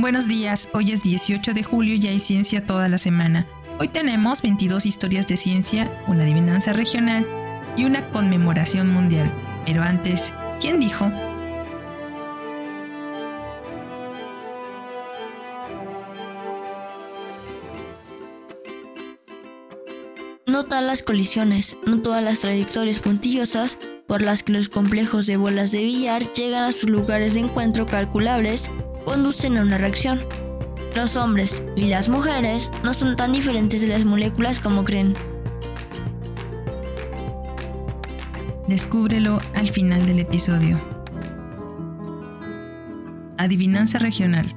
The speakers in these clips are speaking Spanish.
Buenos días, hoy es 18 de julio y hay ciencia toda la semana. Hoy tenemos 22 historias de ciencia, una adivinanza regional y una conmemoración mundial. Pero antes, ¿quién dijo? No todas las colisiones, no todas las trayectorias puntillosas por las que los complejos de bolas de billar llegan a sus lugares de encuentro calculables conducen a una reacción. Los hombres y las mujeres no son tan diferentes de las moléculas como creen. Descúbrelo al final del episodio. Adivinanza regional.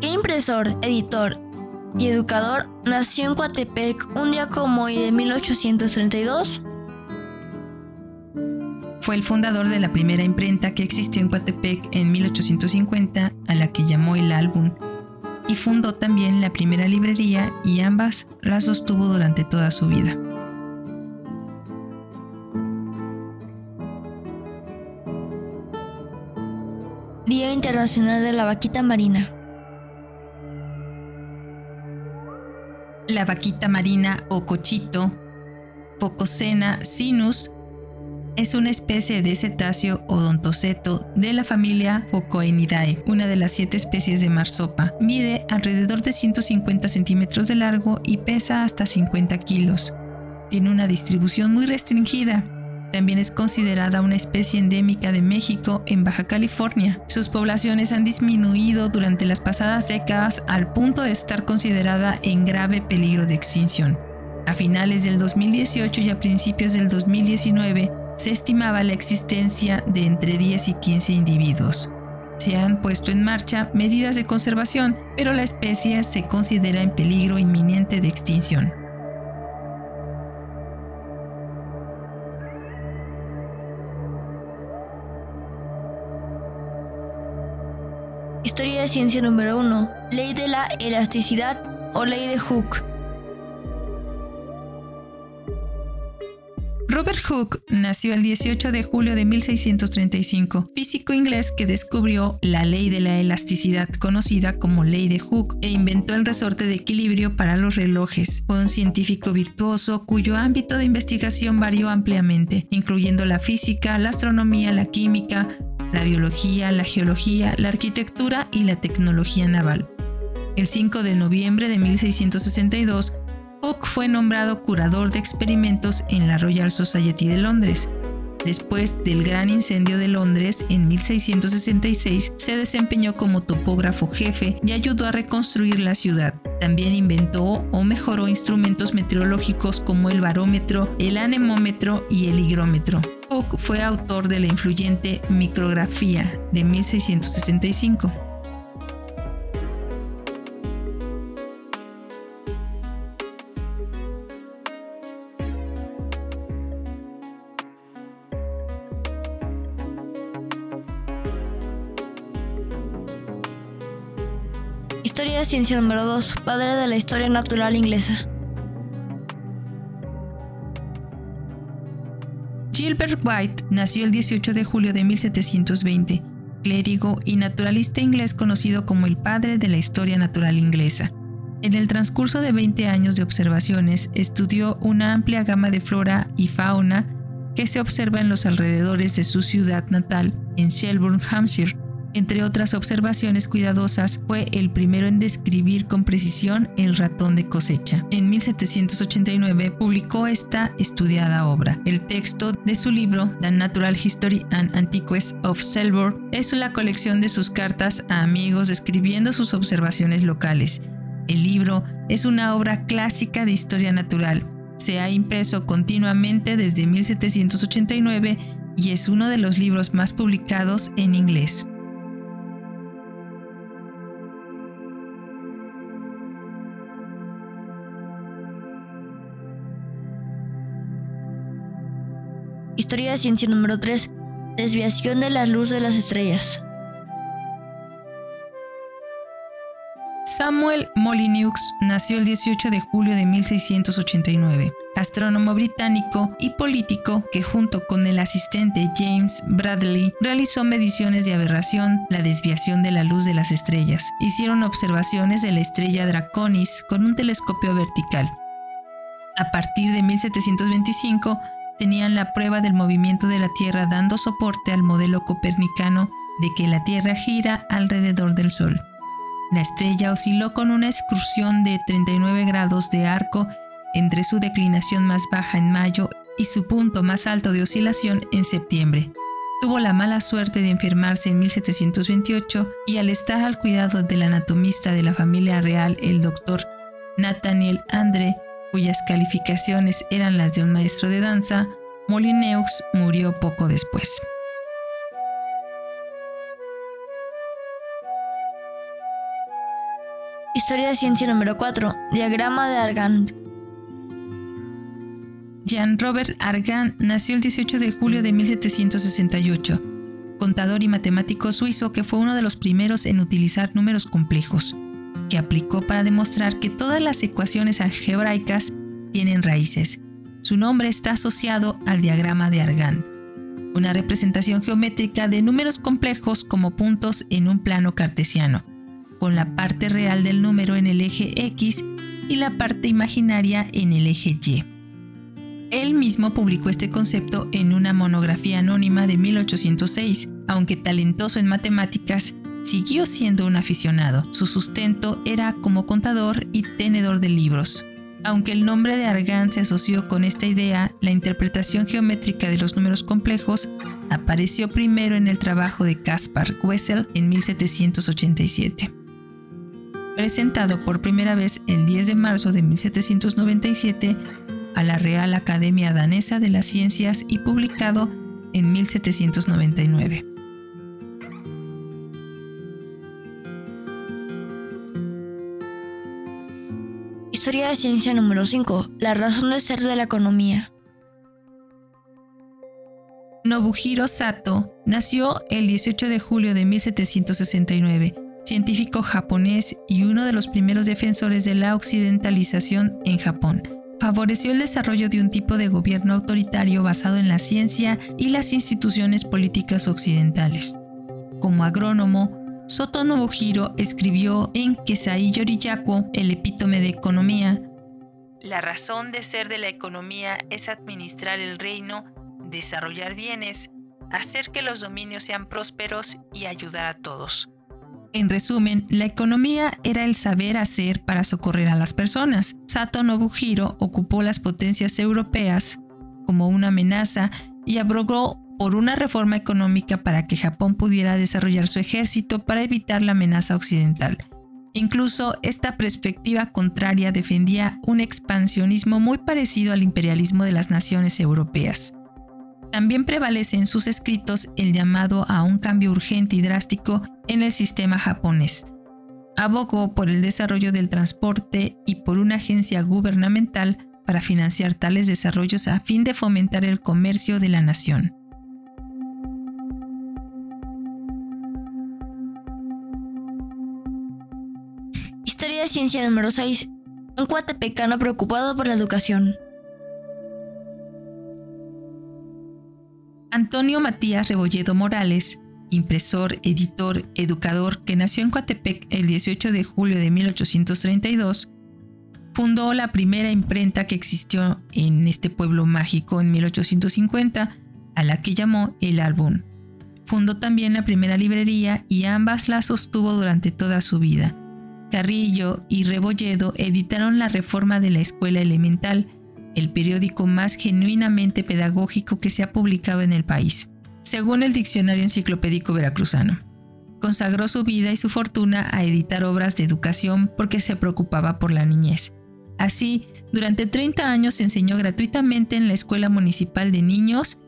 ¿Qué impresor, editor y educador nació en Coatepec un día como hoy de 1832? Fue el fundador de la primera imprenta que existió en Coatepec en 1850, a la que llamó El Álbum, y fundó también la primera librería y ambas las sostuvo durante toda su vida. Día Internacional de la Vaquita Marina. La vaquita marina o cochito, Pococena sinus, es una especie de cetáceo odontoceto de la familia Phocoenidae, una de las siete especies de marsopa. Mide alrededor de 150 centímetros de largo y pesa hasta 50 kilos. Tiene una distribución muy restringida. También es considerada una especie endémica de México en Baja California. Sus poblaciones han disminuido durante las pasadas décadas al punto de estar considerada en grave peligro de extinción. A finales del 2018 y a principios del 2019, se estimaba la existencia de entre 10 y 15 individuos. Se han puesto en marcha medidas de conservación, pero la especie se considera en peligro inminente de extinción. Historia de ciencia número 1. Ley de la elasticidad o ley de Hooke. Robert Hooke nació el 18 de julio de 1635, físico inglés que descubrió la ley de la elasticidad conocida como ley de Hooke e inventó el resorte de equilibrio para los relojes. Fue un científico virtuoso cuyo ámbito de investigación varió ampliamente, incluyendo la física, la astronomía, la química, la biología, la geología, la arquitectura y la tecnología naval. El 5 de noviembre de 1662, Hooke fue nombrado curador de experimentos en la Royal Society de Londres. Después del gran incendio de Londres en 1666, se desempeñó como topógrafo jefe y ayudó a reconstruir la ciudad. También inventó o mejoró instrumentos meteorológicos como el barómetro, el anemómetro y el higrómetro. Hooke fue autor de la influyente Micrografía de 1665. Ciencia número 2. Padre de la historia natural inglesa. Gilbert White nació el 18 de julio de 1720, clérigo y naturalista inglés conocido como el padre de la historia natural inglesa. En el transcurso de 20 años de observaciones, estudió una amplia gama de flora y fauna que se observa en los alrededores de su ciudad natal, en Shelburne, Hampshire, entre otras observaciones cuidadosas, fue el primero en describir con precisión el ratón de cosecha. En 1789 publicó esta estudiada obra. El texto de su libro, The Natural History and Antiquities of Selborne, es la colección de sus cartas a amigos describiendo sus observaciones locales. El libro es una obra clásica de historia natural. Se ha impreso continuamente desde 1789 y es uno de los libros más publicados en inglés. Historia de ciencia número 3. Desviación de la luz de las estrellas. Samuel Molyneux nació el 18 de julio de 1689, astrónomo británico y político que junto con el asistente James Bradley realizó mediciones de aberración, la desviación de la luz de las estrellas. Hicieron observaciones de la estrella Draconis con un telescopio vertical. A partir de 1725 tenían la prueba del movimiento de la Tierra dando soporte al modelo copernicano de que la Tierra gira alrededor del Sol. La estrella osciló con una excursión de 39 grados de arco entre su declinación más baja en mayo y su punto más alto de oscilación en septiembre. Tuvo la mala suerte de enfermarse en 1728 y al estar al cuidado del anatomista de la familia real, el doctor Nathaniel Andre, cuyas calificaciones eran las de un maestro de danza, Molineux murió poco después. Historia de ciencia número 4. Diagrama de Argand. Jean Robert Argand nació el 18 de julio de 1768, contador y matemático suizo que fue uno de los primeros en utilizar números complejos, aplicó para demostrar que todas las ecuaciones algebraicas tienen raíces. Su nombre está asociado al diagrama de Argand, una representación geométrica de números complejos como puntos en un plano cartesiano con la parte real del número en el eje X y la parte imaginaria en el eje Y. Él mismo publicó este concepto en una monografía anónima de 1806. Aunque talentoso en matemáticas, siguió siendo un aficionado. Su sustento era como contador y tenedor de libros. Aunque el nombre de Argand se asoció con esta idea, la interpretación geométrica de los números complejos apareció primero en el trabajo de Caspar Wessel en 1787 presentado por primera vez el 10 de marzo de 1797 a la Real Academia Danesa de las Ciencias y publicado en 1799. Historia de ciencia número 5. La razón de ser de la economía. Nobuhiro Sato nació el 18 de julio de 1769 científico japonés y uno de los primeros defensores de la occidentalización en Japón. Favoreció el desarrollo de un tipo de gobierno autoritario basado en la ciencia y las instituciones políticas occidentales. Como agrónomo, Soto Nobuhiro escribió en Kesai Yoriyaku, el epítome de economía, La razón de ser de la economía es administrar el reino, desarrollar bienes, hacer que los dominios sean prósperos y ayudar a todos. En resumen, la economía era el saber hacer para socorrer a las personas. Sato Nobuhiro ocupó las potencias europeas como una amenaza y abrogó por una reforma económica para que Japón pudiera desarrollar su ejército para evitar la amenaza occidental. Incluso esta perspectiva contraria defendía un expansionismo muy parecido al imperialismo de las naciones europeas. También prevalece en sus escritos el llamado a un cambio urgente y drástico en el sistema japonés. Abogó por el desarrollo del transporte y por una agencia gubernamental para financiar tales desarrollos a fin de fomentar el comercio de la nación. Ciencia número 6. Un cuatepecano preocupado por la educación. Antonio Matías Rebolledo Morales, impresor, editor, educador, que nació en Coatepec el 18 de julio de 1832, fundó la primera imprenta que existió en este pueblo mágico en 1850, a la que llamó El Álbum. Fundó también la primera librería y ambas la sostuvo durante toda su vida. Carrillo y Rebolledo editaron la reforma de la escuela elemental, el periódico más genuinamente pedagógico que se ha publicado en el país, según el Diccionario Enciclopédico Veracruzano. Consagró su vida y su fortuna a editar obras de educación porque se preocupaba por la niñez. Así, durante 30 años enseñó gratuitamente en la Escuela Municipal de Niños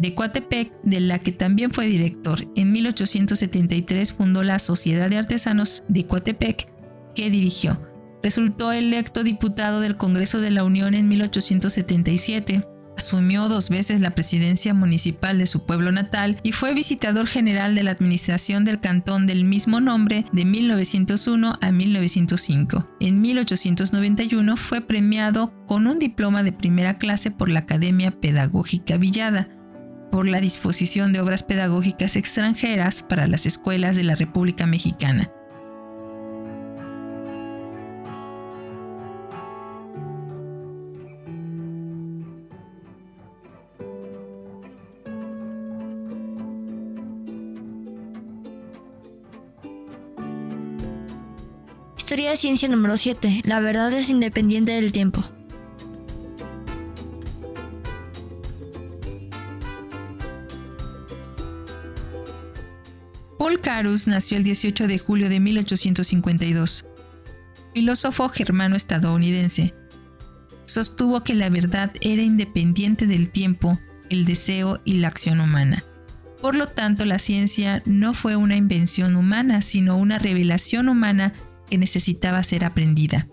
de Coatepec, de la que también fue director. En 1873 fundó la Sociedad de Artesanos de Coatepec, que dirigió Resultó electo diputado del Congreso de la Unión en 1877. asumió dos veces la presidencia municipal de su pueblo natal y fue visitador general de la administración del cantón del mismo nombre de 1901 a 1905. En 1891 fue premiado con un diploma de primera clase por la Academia Pedagógica Villada por la disposición de obras pedagógicas extranjeras para las escuelas de la República Mexicana. Historia de ciencia número 7. La verdad es independiente del tiempo. Paul Carus nació el 18 de julio de 1852. Filósofo germano-estadounidense. Sostuvo que la verdad era independiente del tiempo, el deseo y la acción humana. Por lo tanto, la ciencia no fue una invención humana, sino una revelación humana que necesitaba ser aprendida.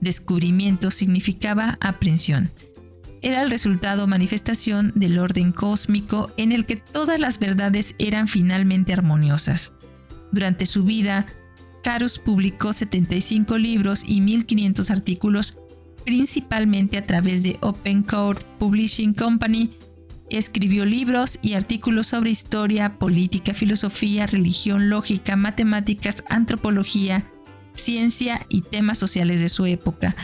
Descubrimiento significaba aprensión. Era el resultado manifestación del orden cósmico en el que todas las verdades eran finalmente armoniosas. Durante su vida, Carus publicó 75 libros y 1500 artículos, principalmente a través de Open Code Publishing Company. Escribió libros y artículos sobre historia, política, filosofía, religión, lógica, matemáticas, antropología, ciencia y temas sociales de su época.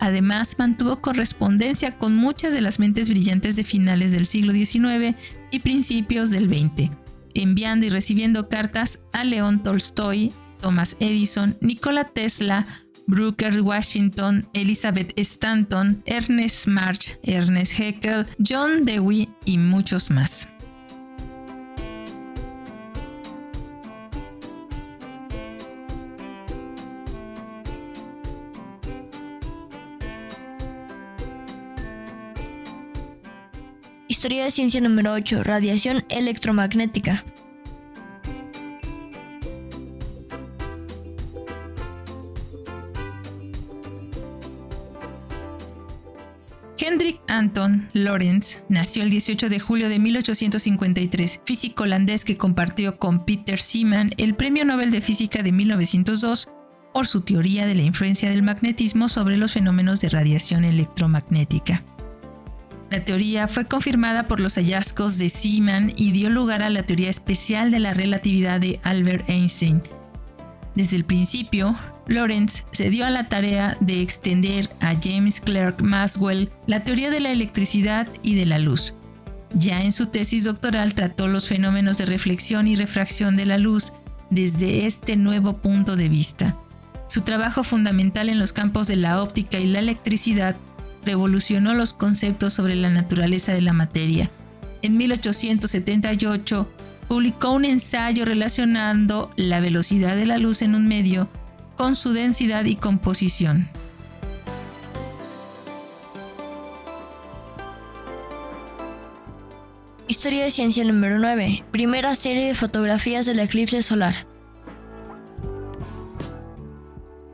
Además, mantuvo correspondencia con muchas de las mentes brillantes de finales del siglo XIX y principios del XX, enviando y recibiendo cartas a León Tolstoy, Thomas Edison, Nikola Tesla, Brooker Washington, Elizabeth Stanton, Ernest March, Ernest Haeckel, John Dewey y muchos más. Historia de ciencia número 8. Radiación electromagnética. Hendrik Anton Lorentz nació el 18 de julio de 1853, físico holandés que compartió con Peter Seaman el Premio Nobel de Física de 1902 por su teoría de la influencia del magnetismo sobre los fenómenos de radiación electromagnética. La teoría fue confirmada por los hallazgos de Seaman y dio lugar a la teoría especial de la relatividad de Albert Einstein. Desde el principio, Lorentz se dio a la tarea de extender a James Clerk Maxwell la teoría de la electricidad y de la luz. Ya en su tesis doctoral trató los fenómenos de reflexión y refracción de la luz desde este nuevo punto de vista. Su trabajo fundamental en los campos de la óptica y la electricidad revolucionó los conceptos sobre la naturaleza de la materia. En 1878 publicó un ensayo relacionando la velocidad de la luz en un medio con su densidad y composición. Historia de ciencia número 9. Primera serie de fotografías del eclipse solar.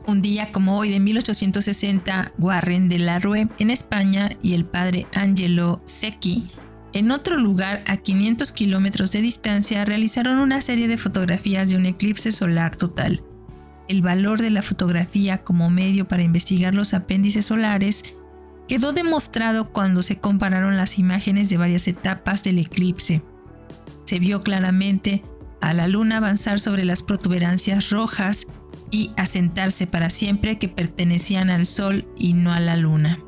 Un día como hoy de 1860, Warren de la Rue en España y el padre Angelo Secchi en otro lugar a 500 kilómetros de distancia realizaron una serie de fotografías de un eclipse solar total. El valor de la fotografía como medio para investigar los apéndices solares quedó demostrado cuando se compararon las imágenes de varias etapas del eclipse. Se vio claramente a la luna avanzar sobre las protuberancias rojas y asentarse para siempre que pertenecían al Sol y no a la Luna.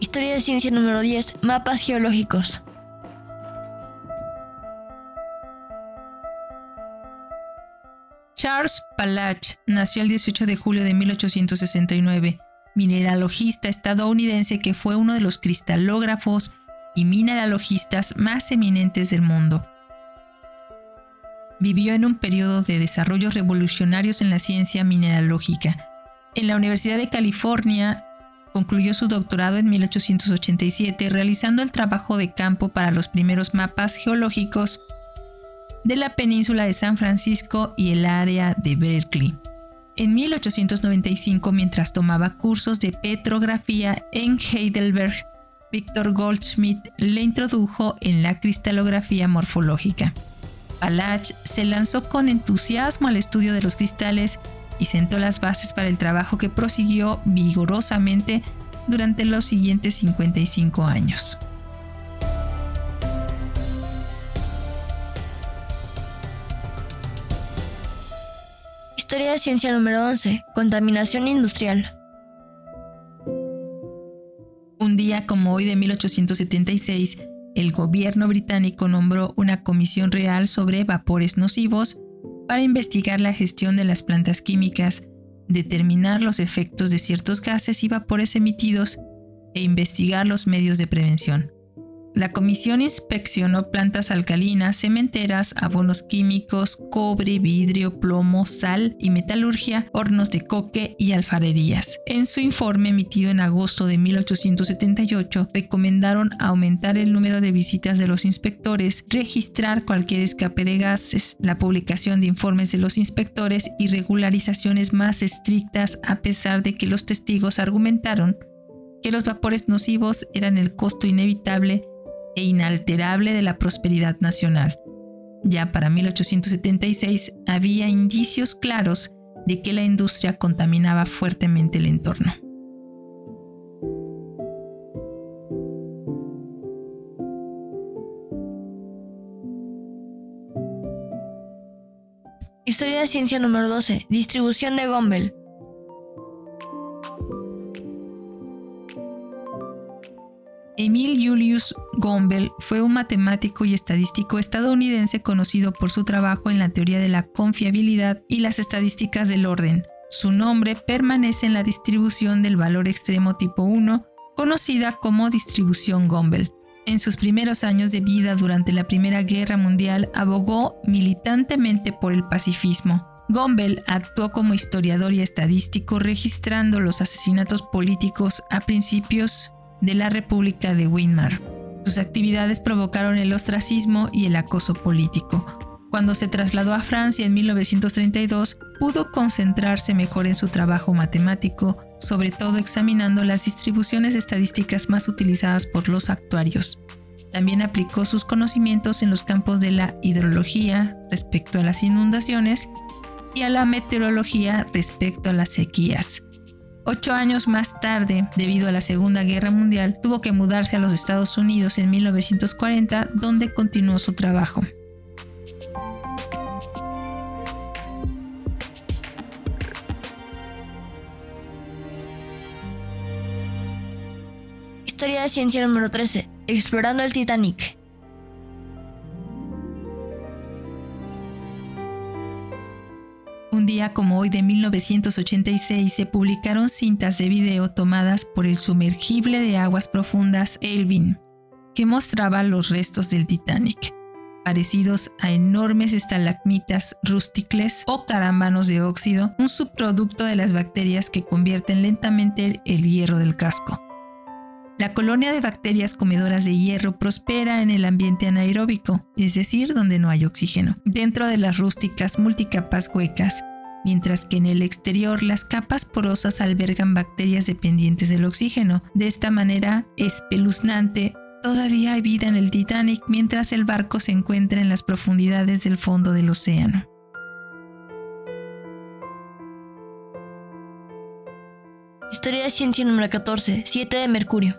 Historia de ciencia número 10. Mapas geológicos. Charles Palach nació el 18 de julio de 1869 mineralogista estadounidense que fue uno de los cristalógrafos y mineralogistas más eminentes del mundo. Vivió en un periodo de desarrollos revolucionarios en la ciencia mineralógica. En la Universidad de California Concluyó su doctorado en 1887 realizando el trabajo de campo para los primeros mapas geológicos de la península de San Francisco y el área de Berkeley. En 1895, mientras tomaba cursos de petrografía en Heidelberg, Víctor Goldschmidt le introdujo en la cristalografía morfológica. Palach se lanzó con entusiasmo al estudio de los cristales y sentó las bases para el trabajo que prosiguió vigorosamente durante los siguientes 55 años. Historia de ciencia número 11. Contaminación industrial. Un día como hoy de 1876, el gobierno británico nombró una comisión real sobre vapores nocivos para investigar la gestión de las plantas químicas, determinar los efectos de ciertos gases y vapores emitidos e investigar los medios de prevención. La comisión inspeccionó plantas alcalinas, cementeras, abonos químicos, cobre, vidrio, plomo, sal y metalurgia, hornos de coque y alfarerías. En su informe emitido en agosto de 1878, recomendaron aumentar el número de visitas de los inspectores, registrar cualquier escape de gases, la publicación de informes de los inspectores y regularizaciones más estrictas a pesar de que los testigos argumentaron que los vapores nocivos eran el costo inevitable e inalterable de la prosperidad nacional. Ya para 1876 había indicios claros de que la industria contaminaba fuertemente el entorno. Historia de ciencia número 12. Distribución de Gombel. Gombel fue un matemático y estadístico estadounidense conocido por su trabajo en la teoría de la confiabilidad y las estadísticas del orden. Su nombre permanece en la distribución del valor extremo tipo 1, conocida como distribución Gombel. En sus primeros años de vida durante la Primera Guerra Mundial abogó militantemente por el pacifismo. Gombel actuó como historiador y estadístico registrando los asesinatos políticos a principios de la República de Weimar. Sus actividades provocaron el ostracismo y el acoso político. Cuando se trasladó a Francia en 1932, pudo concentrarse mejor en su trabajo matemático, sobre todo examinando las distribuciones estadísticas más utilizadas por los actuarios. También aplicó sus conocimientos en los campos de la hidrología respecto a las inundaciones y a la meteorología respecto a las sequías. Ocho años más tarde, debido a la Segunda Guerra Mundial, tuvo que mudarse a los Estados Unidos en 1940, donde continuó su trabajo. Historia de ciencia número 13. Explorando el Titanic. Un día como hoy de 1986 se publicaron cintas de video tomadas por el sumergible de aguas profundas Elvin, que mostraba los restos del Titanic, parecidos a enormes estalagmitas rústicles o carámbanos de óxido, un subproducto de las bacterias que convierten lentamente el hierro del casco. La colonia de bacterias comedoras de hierro prospera en el ambiente anaeróbico, es decir, donde no hay oxígeno, dentro de las rústicas multicapas huecas, mientras que en el exterior las capas porosas albergan bacterias dependientes del oxígeno. De esta manera, espeluznante, todavía hay vida en el Titanic mientras el barco se encuentra en las profundidades del fondo del océano. Historia de ciencia número 14, 7 de Mercurio.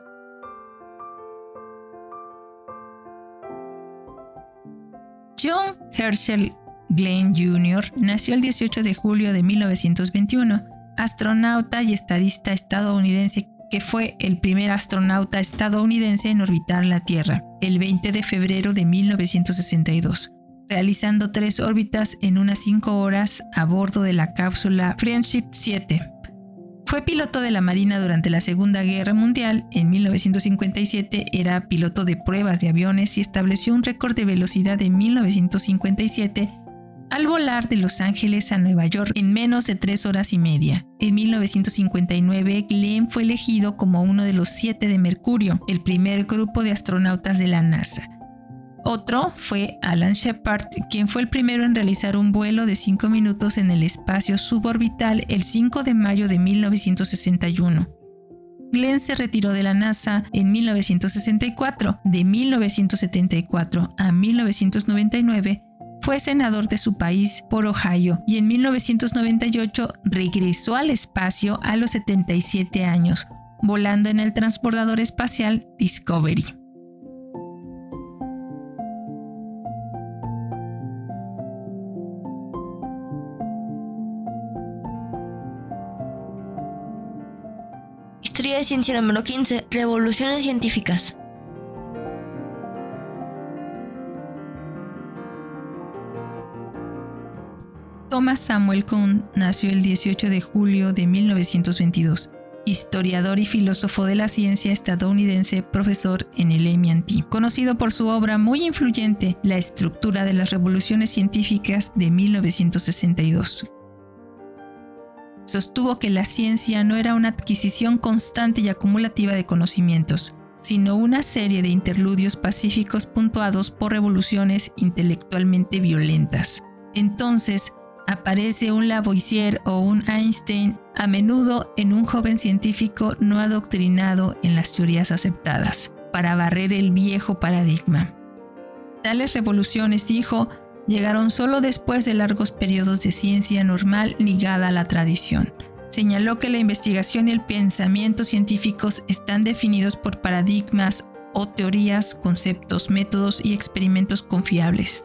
John Herschel Glenn Jr. nació el 18 de julio de 1921, astronauta y estadista estadounidense que fue el primer astronauta estadounidense en orbitar la Tierra, el 20 de febrero de 1962, realizando tres órbitas en unas cinco horas a bordo de la cápsula Friendship 7. Fue piloto de la Marina durante la Segunda Guerra Mundial. En 1957 era piloto de pruebas de aviones y estableció un récord de velocidad en 1957 al volar de Los Ángeles a Nueva York en menos de tres horas y media. En 1959, Glenn fue elegido como uno de los siete de Mercurio, el primer grupo de astronautas de la NASA. Otro fue Alan Shepard, quien fue el primero en realizar un vuelo de 5 minutos en el espacio suborbital el 5 de mayo de 1961. Glenn se retiró de la NASA en 1964. De 1974 a 1999 fue senador de su país por Ohio y en 1998 regresó al espacio a los 77 años, volando en el transbordador espacial Discovery. Historia de ciencia número 15. Revoluciones científicas. Thomas Samuel Kuhn nació el 18 de julio de 1922, historiador y filósofo de la ciencia estadounidense, profesor en el MIT, conocido por su obra muy influyente, La estructura de las revoluciones científicas de 1962. Sostuvo que la ciencia no era una adquisición constante y acumulativa de conocimientos, sino una serie de interludios pacíficos puntuados por revoluciones intelectualmente violentas. Entonces, aparece un Lavoisier o un Einstein a menudo en un joven científico no adoctrinado en las teorías aceptadas, para barrer el viejo paradigma. Tales revoluciones, dijo, llegaron solo después de largos periodos de ciencia normal ligada a la tradición. Señaló que la investigación y el pensamiento científicos están definidos por paradigmas o teorías, conceptos, métodos y experimentos confiables.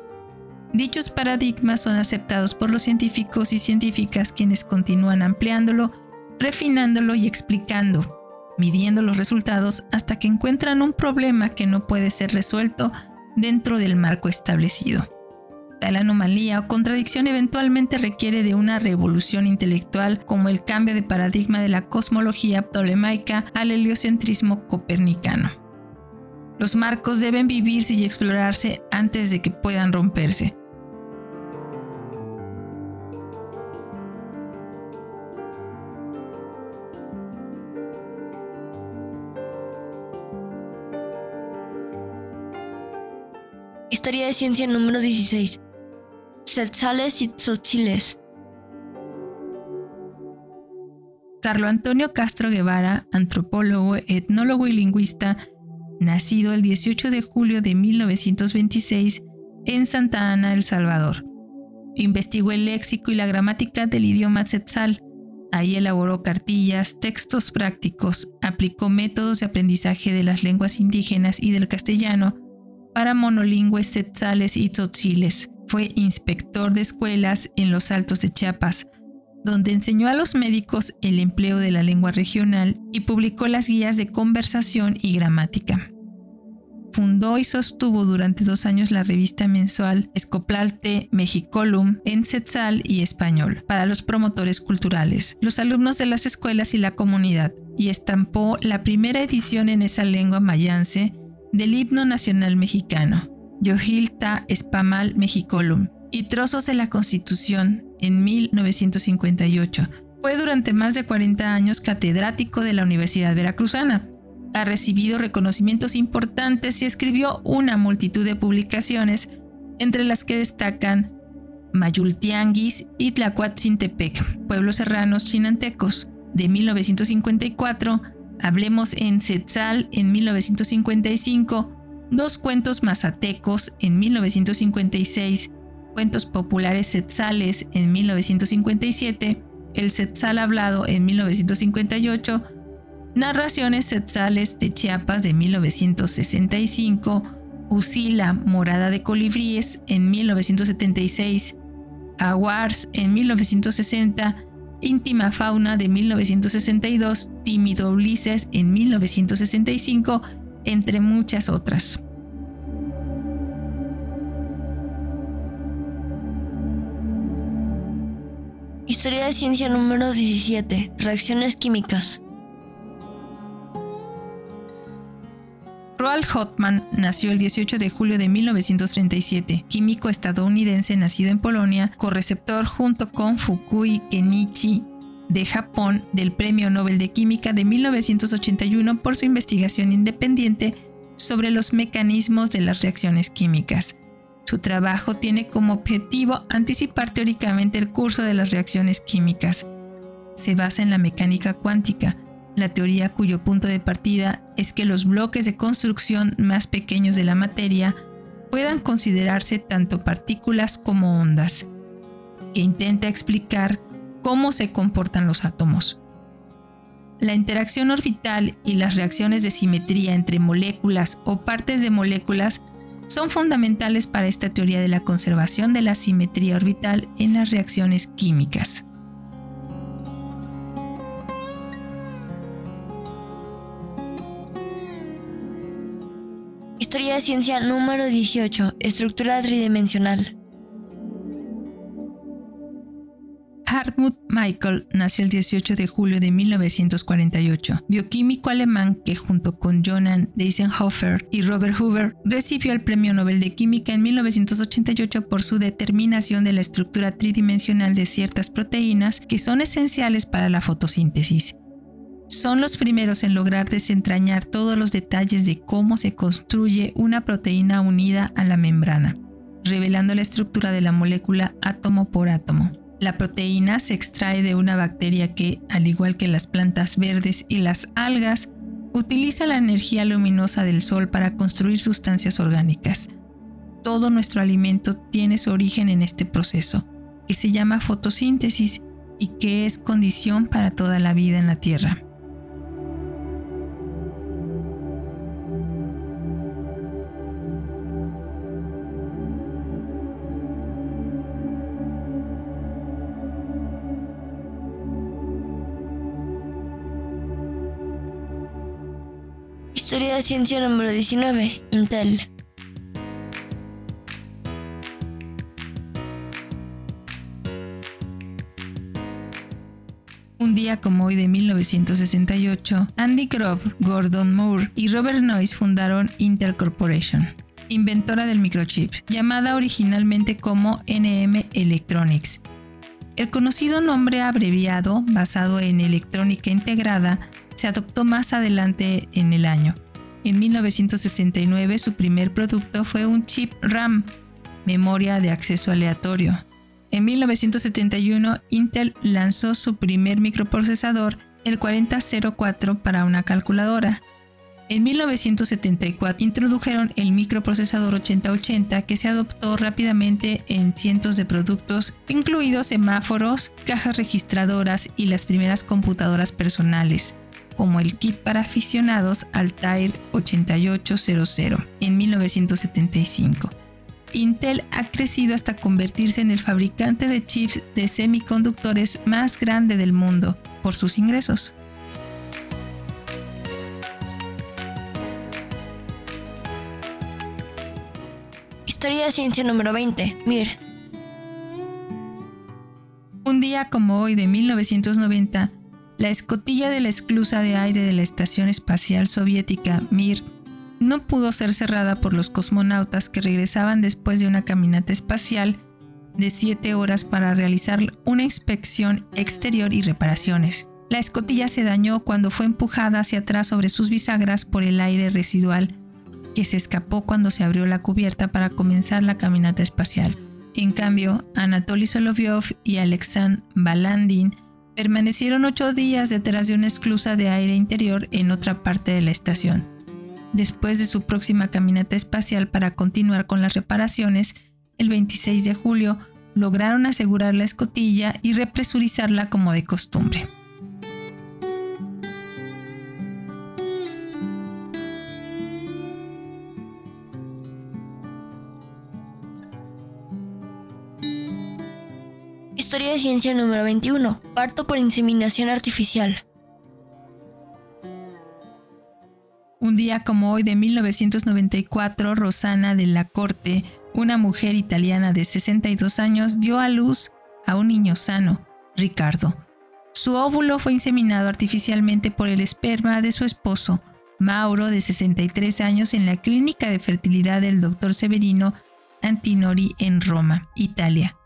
Dichos paradigmas son aceptados por los científicos y científicas quienes continúan ampliándolo, refinándolo y explicando, midiendo los resultados hasta que encuentran un problema que no puede ser resuelto dentro del marco establecido. Tal anomalía o contradicción eventualmente requiere de una revolución intelectual como el cambio de paradigma de la cosmología ptolemaica al heliocentrismo copernicano. Los marcos deben vivirse y explorarse antes de que puedan romperse. Historia de ciencia número 16. Setzales y Tzotziles. Carlo Antonio Castro Guevara, antropólogo, etnólogo y lingüista, nacido el 18 de julio de 1926 en Santa Ana, El Salvador. Investigó el léxico y la gramática del idioma Tzetzal. Ahí elaboró cartillas, textos prácticos, aplicó métodos de aprendizaje de las lenguas indígenas y del castellano para monolingües tetzales y tzotziles. Fue inspector de escuelas en los Altos de Chiapas, donde enseñó a los médicos el empleo de la lengua regional y publicó las guías de conversación y gramática. Fundó y sostuvo durante dos años la revista mensual Escoplalte Mexicolum en Setzal y español para los promotores culturales, los alumnos de las escuelas y la comunidad, y estampó la primera edición en esa lengua mayance del himno nacional mexicano, Yohilta Espamal Mexicolum, y trozos de la Constitución en 1958. Fue durante más de 40 años catedrático de la Universidad Veracruzana. Ha recibido reconocimientos importantes y escribió una multitud de publicaciones, entre las que destacan Mayultianguis y Tlacuatzintepec, pueblos serranos chinantecos, de 1954 Hablemos en Setzal en 1955, dos cuentos mazatecos en 1956, cuentos populares setzales en 1957, el setzal hablado en 1958, narraciones setzales de Chiapas de 1965, Usila, Morada de Colibríes en 1976, Aguars en 1960, Íntima Fauna de 1962, Tímido Ulises en 1965, entre muchas otras. Historia de ciencia número 17. Reacciones químicas. Roald Hoffman nació el 18 de julio de 1937, químico estadounidense nacido en Polonia, correceptor junto con Fukui Kenichi de Japón del Premio Nobel de Química de 1981 por su investigación independiente sobre los mecanismos de las reacciones químicas. Su trabajo tiene como objetivo anticipar teóricamente el curso de las reacciones químicas. Se basa en la mecánica cuántica, la teoría cuyo punto de partida es que los bloques de construcción más pequeños de la materia puedan considerarse tanto partículas como ondas, que intenta explicar cómo se comportan los átomos. La interacción orbital y las reacciones de simetría entre moléculas o partes de moléculas son fundamentales para esta teoría de la conservación de la simetría orbital en las reacciones químicas. Historia de ciencia número 18. Estructura tridimensional. Hartmut Michael nació el 18 de julio de 1948, bioquímico alemán que junto con Johann Eisenhower y Robert Hoover recibió el Premio Nobel de Química en 1988 por su determinación de la estructura tridimensional de ciertas proteínas que son esenciales para la fotosíntesis. Son los primeros en lograr desentrañar todos los detalles de cómo se construye una proteína unida a la membrana, revelando la estructura de la molécula átomo por átomo. La proteína se extrae de una bacteria que, al igual que las plantas verdes y las algas, utiliza la energía luminosa del sol para construir sustancias orgánicas. Todo nuestro alimento tiene su origen en este proceso, que se llama fotosíntesis y que es condición para toda la vida en la Tierra. Historia de ciencia número 19. Intel. Un día como hoy de 1968, Andy Grove, Gordon Moore y Robert Noyce fundaron Intel Corporation, inventora del microchip, llamada originalmente como NM Electronics. El conocido nombre abreviado, basado en electrónica integrada, se adoptó más adelante en el año. En 1969 su primer producto fue un chip RAM, memoria de acceso aleatorio. En 1971 Intel lanzó su primer microprocesador, el 4004, para una calculadora. En 1974 introdujeron el microprocesador 8080 que se adoptó rápidamente en cientos de productos, incluidos semáforos, cajas registradoras y las primeras computadoras personales como el kit para aficionados Altair 8800 en 1975. Intel ha crecido hasta convertirse en el fabricante de chips de semiconductores más grande del mundo por sus ingresos. Historia de ciencia número 20. Mir. Un día como hoy de 1990, la escotilla de la esclusa de aire de la Estación Espacial Soviética Mir no pudo ser cerrada por los cosmonautas que regresaban después de una caminata espacial de 7 horas para realizar una inspección exterior y reparaciones. La escotilla se dañó cuando fue empujada hacia atrás sobre sus bisagras por el aire residual que se escapó cuando se abrió la cubierta para comenzar la caminata espacial. En cambio, Anatoly Solovyov y Alexandr Balandin Permanecieron ocho días detrás de una esclusa de aire interior en otra parte de la estación. Después de su próxima caminata espacial para continuar con las reparaciones, el 26 de julio lograron asegurar la escotilla y represurizarla como de costumbre. Ciencia número 21. Parto por inseminación artificial. Un día como hoy de 1994, Rosana de la Corte, una mujer italiana de 62 años, dio a luz a un niño sano, Ricardo. Su óvulo fue inseminado artificialmente por el esperma de su esposo, Mauro, de 63 años, en la clínica de fertilidad del Dr. Severino Antinori en Roma, Italia.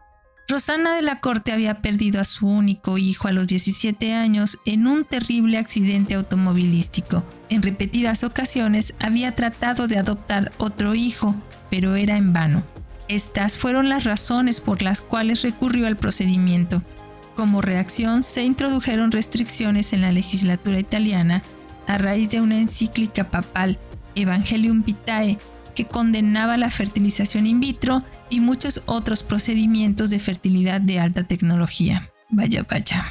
Rosana de la Corte había perdido a su único hijo a los 17 años en un terrible accidente automovilístico. En repetidas ocasiones había tratado de adoptar otro hijo, pero era en vano. Estas fueron las razones por las cuales recurrió al procedimiento. Como reacción, se introdujeron restricciones en la legislatura italiana a raíz de una encíclica papal, Evangelium Vitae, que condenaba la fertilización in vitro y muchos otros procedimientos de fertilidad de alta tecnología. Vaya, vaya.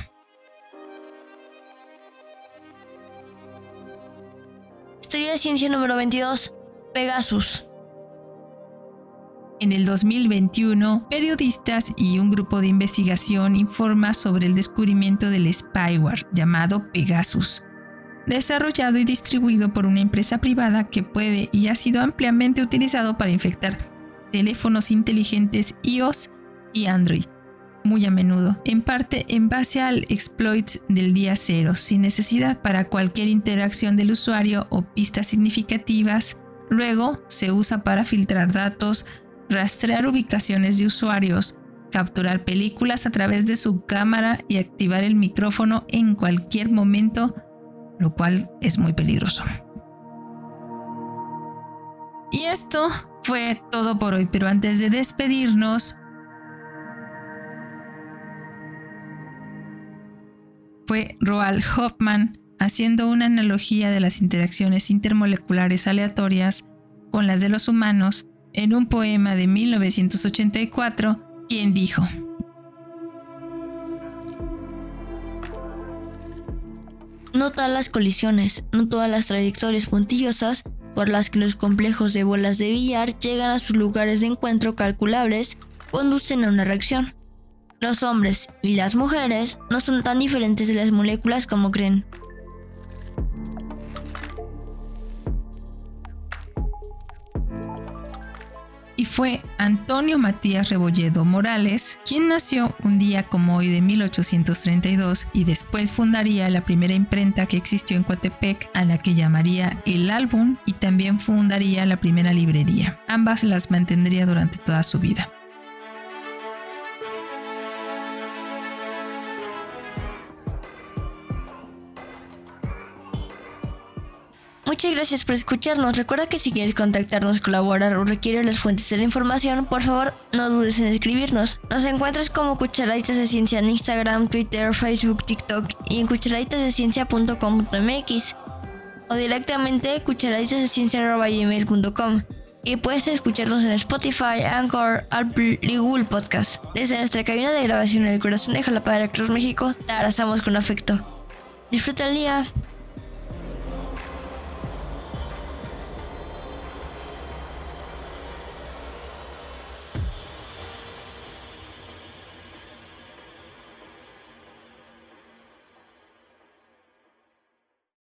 Historia de ciencia número 22. Pegasus. En el 2021, periodistas y un grupo de investigación informa sobre el descubrimiento del spyware llamado Pegasus, desarrollado y distribuido por una empresa privada que puede y ha sido ampliamente utilizado para infectar teléfonos inteligentes iOS y Android, muy a menudo, en parte en base al exploit del día cero, sin necesidad para cualquier interacción del usuario o pistas significativas. Luego se usa para filtrar datos, rastrear ubicaciones de usuarios, capturar películas a través de su cámara y activar el micrófono en cualquier momento lo cual es muy peligroso. Y esto fue todo por hoy, pero antes de despedirnos, fue Roald Hoffman haciendo una analogía de las interacciones intermoleculares aleatorias con las de los humanos en un poema de 1984, quien dijo, No todas las colisiones, no todas las trayectorias puntillosas por las que los complejos de bolas de billar llegan a sus lugares de encuentro calculables conducen a una reacción. Los hombres y las mujeres no son tan diferentes de las moléculas como creen. Y fue Antonio Matías Rebolledo Morales, quien nació un día como hoy de 1832 y después fundaría la primera imprenta que existió en Coatepec, a la que llamaría El Álbum, y también fundaría la primera librería. Ambas las mantendría durante toda su vida. Muchas gracias por escucharnos. Recuerda que si quieres contactarnos, colaborar o requieres las fuentes de la información, por favor no dudes en escribirnos. Nos encuentras como Cucharaditas de Ciencia en Instagram, Twitter, Facebook, TikTok y en cucharaditasdeciencia.com.mx o directamente cucharaditasdeciencia.gmail.com y puedes escucharnos en Spotify, Anchor, Apple y Google Podcast. Desde nuestra cabina de grabación en el corazón de Jalapa, Cruz, México, te abrazamos con afecto. Disfruta el día.